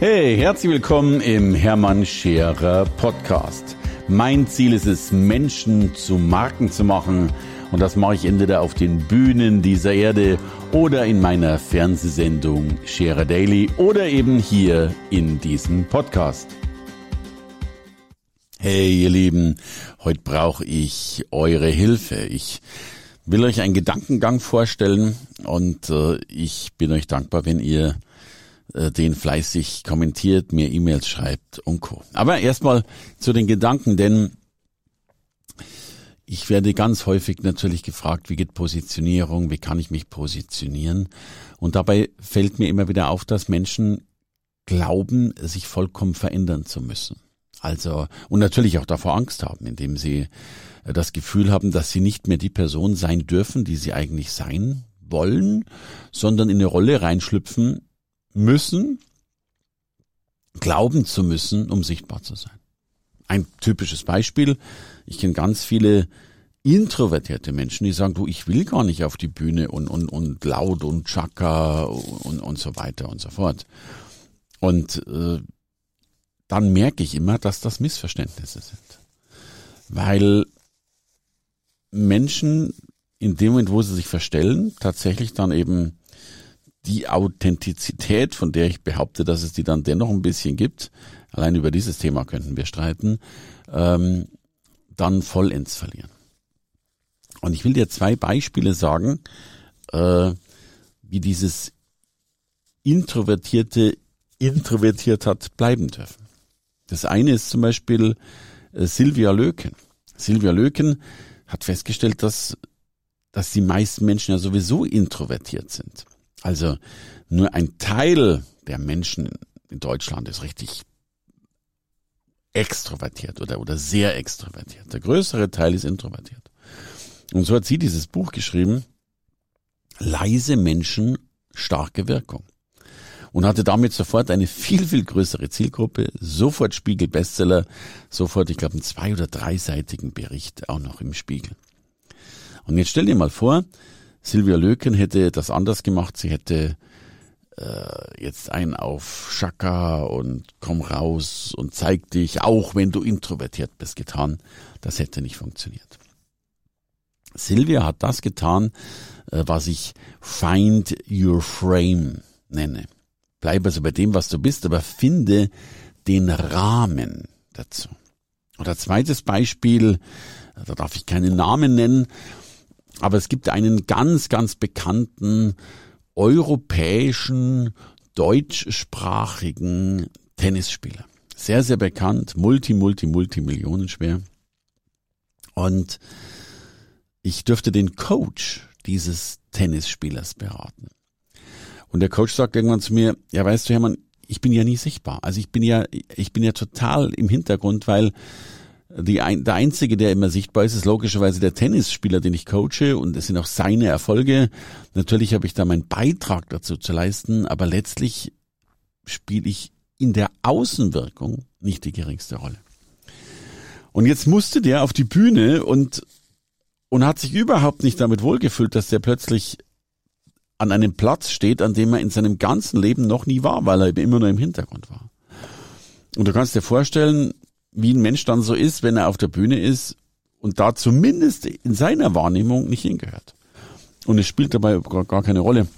Hey, herzlich willkommen im Hermann Scherer Podcast. Mein Ziel ist es, Menschen zu Marken zu machen. Und das mache ich entweder auf den Bühnen dieser Erde oder in meiner Fernsehsendung Scherer Daily oder eben hier in diesem Podcast. Hey, ihr Lieben, heute brauche ich eure Hilfe. Ich will euch einen Gedankengang vorstellen und äh, ich bin euch dankbar, wenn ihr den fleißig kommentiert, mir E-Mails schreibt und Co. Aber erstmal zu den Gedanken, denn ich werde ganz häufig natürlich gefragt, wie geht Positionierung, wie kann ich mich positionieren? Und dabei fällt mir immer wieder auf, dass Menschen glauben, sich vollkommen verändern zu müssen. Also, und natürlich auch davor Angst haben, indem sie äh, das Gefühl haben, dass sie nicht mehr die Person sein dürfen, die sie eigentlich sein wollen, sondern in eine Rolle reinschlüpfen, müssen, glauben zu müssen, um sichtbar zu sein. Ein typisches Beispiel, ich kenne ganz viele introvertierte Menschen, die sagen, du, ich will gar nicht auf die Bühne und, und, und laut und Chaka und, und so weiter und so fort. Und äh, dann merke ich immer, dass das Missverständnisse sind. Weil Menschen in dem Moment, wo sie sich verstellen, tatsächlich dann eben die Authentizität, von der ich behaupte, dass es die dann dennoch ein bisschen gibt, allein über dieses Thema könnten wir streiten, ähm, dann vollends verlieren. Und ich will dir zwei Beispiele sagen, äh, wie dieses Introvertierte introvertiert hat bleiben dürfen. Das eine ist zum Beispiel äh, Silvia Löken. Silvia Löken hat festgestellt, dass, dass die meisten Menschen ja sowieso introvertiert sind. Also nur ein Teil der Menschen in Deutschland ist richtig extrovertiert oder, oder sehr extrovertiert. Der größere Teil ist introvertiert. Und so hat sie dieses Buch geschrieben, Leise Menschen, starke Wirkung. Und hatte damit sofort eine viel, viel größere Zielgruppe, sofort Spiegel Bestseller, sofort, ich glaube, einen zwei- oder dreiseitigen Bericht auch noch im Spiegel. Und jetzt stell dir mal vor, Silvia Löken hätte das anders gemacht. Sie hätte äh, jetzt ein auf Schaka und komm raus und zeig dich, auch wenn du introvertiert bist, getan. Das hätte nicht funktioniert. Silvia hat das getan, äh, was ich Find Your Frame nenne. Bleib also bei dem, was du bist, aber finde den Rahmen dazu. Oder zweites Beispiel, da darf ich keinen Namen nennen, aber es gibt einen ganz, ganz bekannten europäischen, deutschsprachigen Tennisspieler. Sehr, sehr bekannt, multi, multi, multi Millionen schwer. Und ich dürfte den Coach dieses Tennisspielers beraten. Und der Coach sagt irgendwann zu mir, ja weißt du, Hermann, ich bin ja nie sichtbar. Also ich bin ja, ich bin ja total im Hintergrund, weil die ein, der einzige, der immer sichtbar ist, ist logischerweise der Tennisspieler, den ich coache und es sind auch seine Erfolge. Natürlich habe ich da meinen Beitrag dazu zu leisten, aber letztlich spiele ich in der Außenwirkung nicht die geringste Rolle. Und jetzt musste der auf die Bühne und und hat sich überhaupt nicht damit wohlgefühlt, dass der plötzlich an einem Platz steht, an dem er in seinem ganzen Leben noch nie war, weil er immer nur im Hintergrund war. Und du kannst dir vorstellen, wie ein Mensch dann so ist, wenn er auf der Bühne ist und da zumindest in seiner Wahrnehmung nicht hingehört. Und es spielt dabei gar keine Rolle,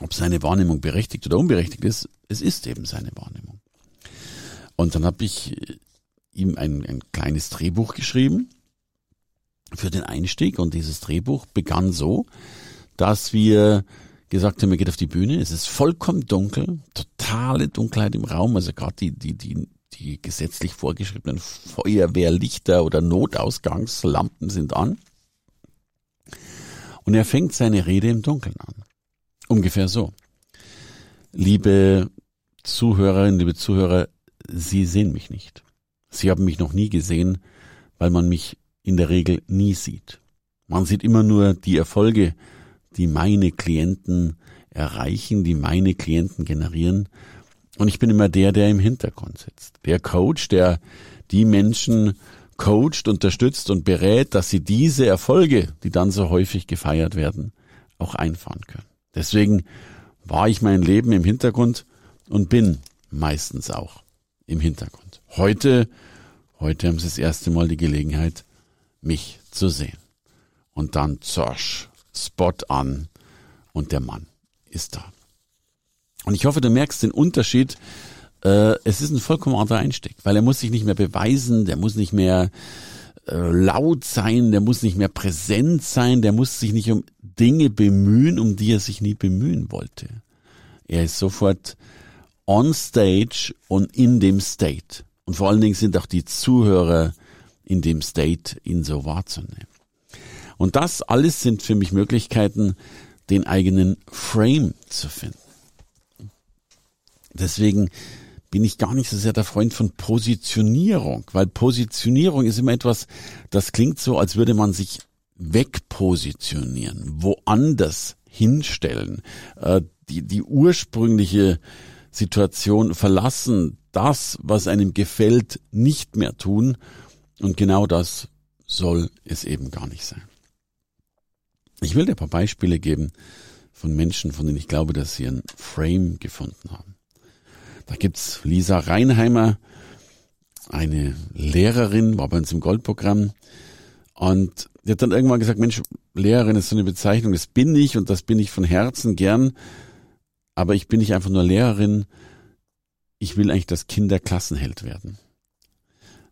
ob seine Wahrnehmung berechtigt oder unberechtigt ist. Es ist eben seine Wahrnehmung. Und dann habe ich ihm ein, ein kleines Drehbuch geschrieben für den Einstieg und dieses Drehbuch begann so, dass wir gesagt haben, er geht auf die Bühne, es ist vollkommen dunkel, totale Dunkelheit im Raum, also gerade die, die, die die gesetzlich vorgeschriebenen Feuerwehrlichter oder Notausgangslampen sind an. Und er fängt seine Rede im Dunkeln an. Ungefähr so. Liebe Zuhörerinnen, liebe Zuhörer, Sie sehen mich nicht. Sie haben mich noch nie gesehen, weil man mich in der Regel nie sieht. Man sieht immer nur die Erfolge, die meine Klienten erreichen, die meine Klienten generieren und ich bin immer der, der im Hintergrund sitzt. Der Coach, der die Menschen coacht, unterstützt und berät, dass sie diese Erfolge, die dann so häufig gefeiert werden, auch einfahren können. Deswegen war ich mein Leben im Hintergrund und bin meistens auch im Hintergrund. Heute, heute haben sie das erste Mal die Gelegenheit, mich zu sehen. Und dann zosch, Spot an und der Mann ist da. Und ich hoffe, du merkst den Unterschied. Äh, es ist ein vollkommen anderer Einstieg, weil er muss sich nicht mehr beweisen, der muss nicht mehr äh, laut sein, der muss nicht mehr präsent sein, der muss sich nicht um Dinge bemühen, um die er sich nie bemühen wollte. Er ist sofort on stage und in dem State. Und vor allen Dingen sind auch die Zuhörer in dem State, ihn so wahrzunehmen. Und das alles sind für mich Möglichkeiten, den eigenen Frame zu finden. Deswegen bin ich gar nicht so sehr der Freund von Positionierung, weil Positionierung ist immer etwas, das klingt so, als würde man sich wegpositionieren, woanders hinstellen, äh, die, die ursprüngliche Situation verlassen, das, was einem gefällt, nicht mehr tun. Und genau das soll es eben gar nicht sein. Ich will dir ein paar Beispiele geben von Menschen, von denen ich glaube, dass sie ein Frame gefunden haben. Da gibt's Lisa Reinheimer, eine Lehrerin, war bei uns im Goldprogramm. Und die hat dann irgendwann gesagt, Mensch, Lehrerin ist so eine Bezeichnung, das bin ich und das bin ich von Herzen gern. Aber ich bin nicht einfach nur Lehrerin, ich will eigentlich, dass Kinder Klassenheld werden.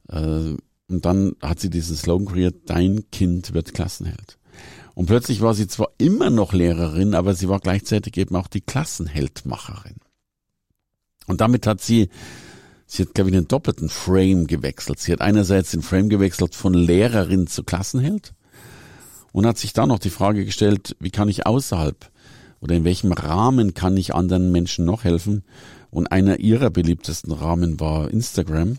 Äh, und dann hat sie diesen Slogan kreiert, dein Kind wird Klassenheld. Und plötzlich war sie zwar immer noch Lehrerin, aber sie war gleichzeitig eben auch die Klassenheldmacherin. Und damit hat sie, sie hat, glaube ich, einen doppelten Frame gewechselt. Sie hat einerseits den Frame gewechselt von Lehrerin zu Klassenheld und hat sich dann noch die Frage gestellt, wie kann ich außerhalb oder in welchem Rahmen kann ich anderen Menschen noch helfen? Und einer ihrer beliebtesten Rahmen war Instagram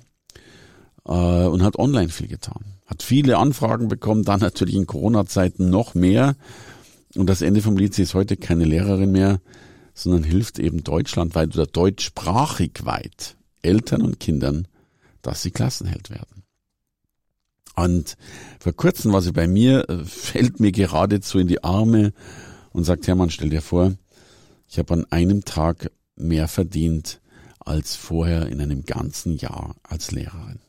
äh, und hat online viel getan. Hat viele Anfragen bekommen, dann natürlich in Corona-Zeiten noch mehr. Und das Ende vom Lied, sie ist heute keine Lehrerin mehr, sondern hilft eben deutschlandweit oder deutschsprachig weit Eltern und Kindern, dass sie Klassenheld werden. Und vor kurzem war sie bei mir, äh, fällt mir geradezu in die Arme und sagt, Hermann, stell dir vor, ich habe an einem Tag mehr verdient als vorher in einem ganzen Jahr als Lehrerin.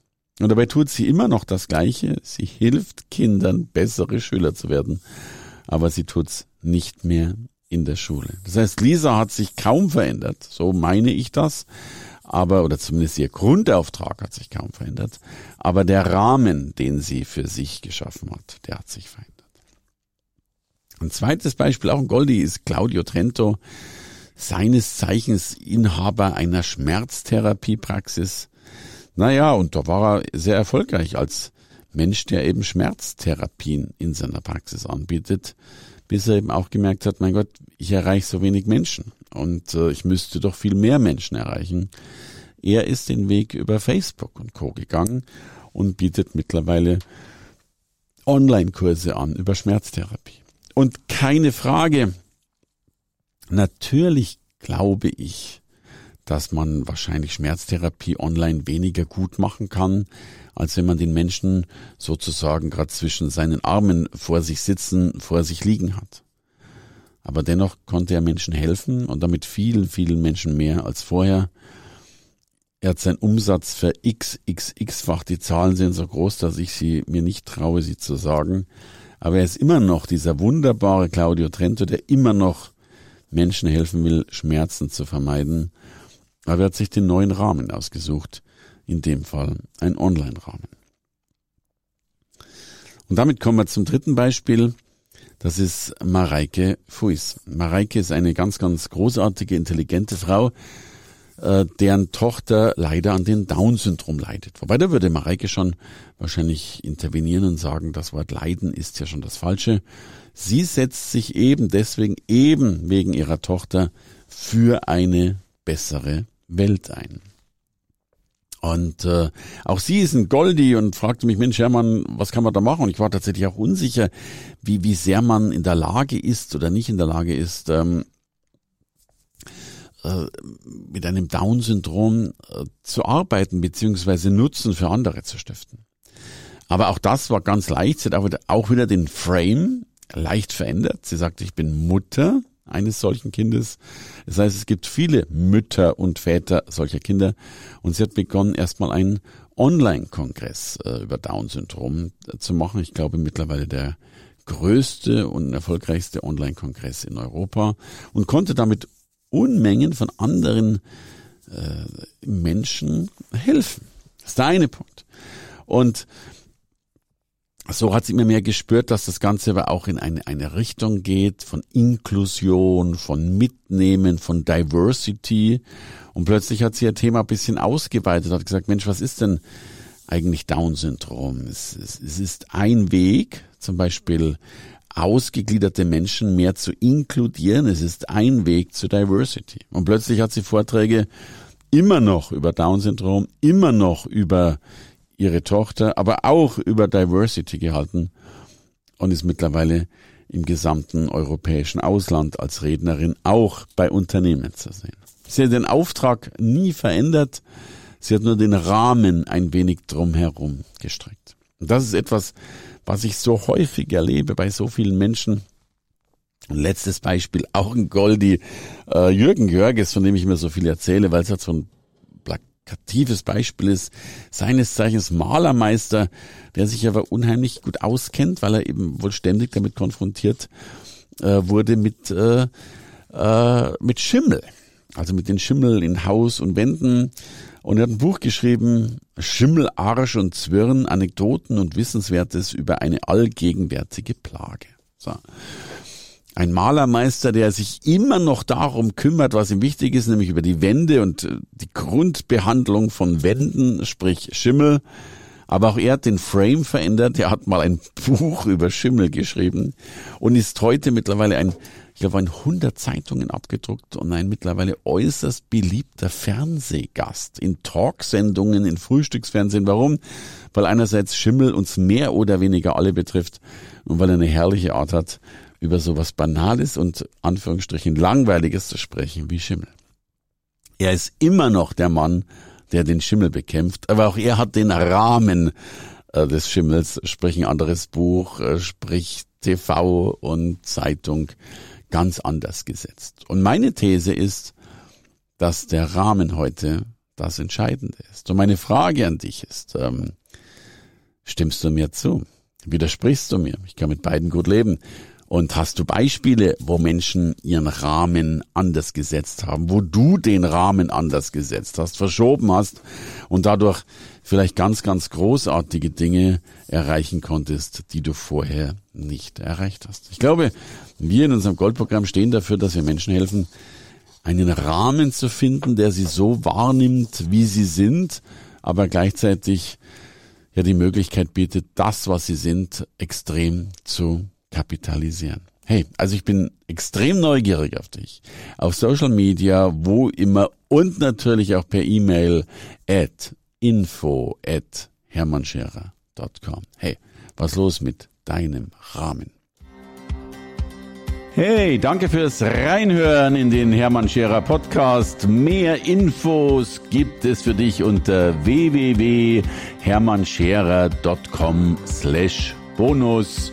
Und dabei tut sie immer noch das Gleiche. Sie hilft Kindern, bessere Schüler zu werden. Aber sie tut's nicht mehr in der Schule. Das heißt, Lisa hat sich kaum verändert, so meine ich das, aber, oder zumindest ihr Grundauftrag hat sich kaum verändert, aber der Rahmen, den sie für sich geschaffen hat, der hat sich verändert. Ein zweites Beispiel, auch ein Goldie, ist Claudio Trento, seines Zeichens Inhaber einer Schmerztherapiepraxis. Naja, und da war er sehr erfolgreich als Mensch, der eben Schmerztherapien in seiner Praxis anbietet bis er eben auch gemerkt hat, mein Gott, ich erreiche so wenig Menschen und äh, ich müsste doch viel mehr Menschen erreichen. Er ist den Weg über Facebook und Co gegangen und bietet mittlerweile Online-Kurse an über Schmerztherapie. Und keine Frage, natürlich glaube ich, dass man wahrscheinlich Schmerztherapie online weniger gut machen kann, als wenn man den Menschen sozusagen gerade zwischen seinen Armen vor sich sitzen, vor sich liegen hat. Aber dennoch konnte er Menschen helfen und damit vielen, vielen Menschen mehr als vorher. Er hat seinen Umsatz für xxx-fach. Die Zahlen sind so groß, dass ich sie mir nicht traue, sie zu sagen. Aber er ist immer noch dieser wunderbare Claudio Trento, der immer noch Menschen helfen will, Schmerzen zu vermeiden aber er hat sich den neuen Rahmen ausgesucht, in dem Fall ein Online-Rahmen. Und damit kommen wir zum dritten Beispiel. Das ist Mareike Fuis. Mareike ist eine ganz, ganz großartige, intelligente Frau, äh, deren Tochter leider an den Down-Syndrom leidet. Wobei da würde Mareike schon wahrscheinlich intervenieren und sagen, das Wort Leiden ist ja schon das Falsche. Sie setzt sich eben deswegen, eben wegen ihrer Tochter, für eine bessere Welt ein. Und äh, auch sie ist ein Goldie und fragte mich, Mensch, Hermann, was kann man da machen? Und ich war tatsächlich auch unsicher, wie, wie sehr man in der Lage ist oder nicht in der Lage ist, ähm, äh, mit einem Down-Syndrom äh, zu arbeiten, beziehungsweise Nutzen für andere zu stiften. Aber auch das war ganz leicht. Sie hat auch wieder, auch wieder den Frame leicht verändert. Sie sagte, ich bin Mutter eines solchen Kindes. Das heißt, es gibt viele Mütter und Väter solcher Kinder. Und sie hat begonnen, erstmal einen Online-Kongress äh, über Down-Syndrom äh, zu machen. Ich glaube mittlerweile der größte und erfolgreichste Online-Kongress in Europa und konnte damit Unmengen von anderen äh, Menschen helfen. Das ist der eine Punkt. Und so hat sie immer mehr gespürt, dass das Ganze aber auch in eine, eine Richtung geht von Inklusion, von Mitnehmen, von Diversity. Und plötzlich hat sie ihr Thema ein bisschen ausgeweitet, hat gesagt, Mensch, was ist denn eigentlich Down-Syndrom? Es, es, es ist ein Weg, zum Beispiel ausgegliederte Menschen mehr zu inkludieren. Es ist ein Weg zu Diversity. Und plötzlich hat sie Vorträge immer noch über Down-Syndrom, immer noch über ihre Tochter, aber auch über Diversity gehalten und ist mittlerweile im gesamten europäischen Ausland als Rednerin auch bei Unternehmen zu sehen. Sie hat den Auftrag nie verändert, sie hat nur den Rahmen ein wenig drumherum gestrickt. Und das ist etwas, was ich so häufig erlebe bei so vielen Menschen. letztes Beispiel, auch ein Goldi, äh, Jürgen Jörges, von dem ich mir so viel erzähle, weil es hat so ein plakatives Beispiel ist, seines Zeichens Malermeister, der sich aber unheimlich gut auskennt, weil er eben wohl ständig damit konfrontiert äh, wurde mit, äh, äh, mit Schimmel. Also mit den Schimmel in Haus und Wänden. Und er hat ein Buch geschrieben, Schimmel, Arsch und Zwirn, Anekdoten und Wissenswertes über eine allgegenwärtige Plage. So. Ein Malermeister, der sich immer noch darum kümmert, was ihm wichtig ist, nämlich über die Wände und äh, die Grundbehandlung von Wänden, sprich Schimmel. Aber auch er hat den Frame verändert. Er hat mal ein Buch über Schimmel geschrieben und ist heute mittlerweile ein ich glaube, in 100 Zeitungen abgedruckt und ein mittlerweile äußerst beliebter Fernsehgast in Talksendungen, in Frühstücksfernsehen. Warum? Weil einerseits Schimmel uns mehr oder weniger alle betrifft und weil er eine herrliche Art hat, über sowas Banales und Anführungsstrichen Langweiliges zu sprechen wie Schimmel. Er ist immer noch der Mann, der den Schimmel bekämpft, aber auch er hat den Rahmen äh, des Schimmels, sprich ein anderes Buch, äh, sprich TV und Zeitung ganz anders gesetzt. Und meine These ist, dass der Rahmen heute das Entscheidende ist. Und meine Frage an dich ist, ähm, stimmst du mir zu? Widersprichst du mir? Ich kann mit beiden gut leben. Und hast du Beispiele, wo Menschen ihren Rahmen anders gesetzt haben, wo du den Rahmen anders gesetzt hast, verschoben hast und dadurch vielleicht ganz, ganz großartige Dinge erreichen konntest, die du vorher nicht erreicht hast. Ich glaube, wir in unserem Goldprogramm stehen dafür, dass wir Menschen helfen, einen Rahmen zu finden, der sie so wahrnimmt, wie sie sind, aber gleichzeitig ja die Möglichkeit bietet, das, was sie sind, extrem zu kapitalisieren. Hey, also ich bin extrem neugierig auf dich. Auf Social Media, wo immer und natürlich auch per E-Mail at info at hermannscherer.com. Hey, was los mit deinem Rahmen? Hey, danke fürs Reinhören in den Hermann Scherer Podcast. Mehr Infos gibt es für dich unter www.hermannscherer.com slash bonus.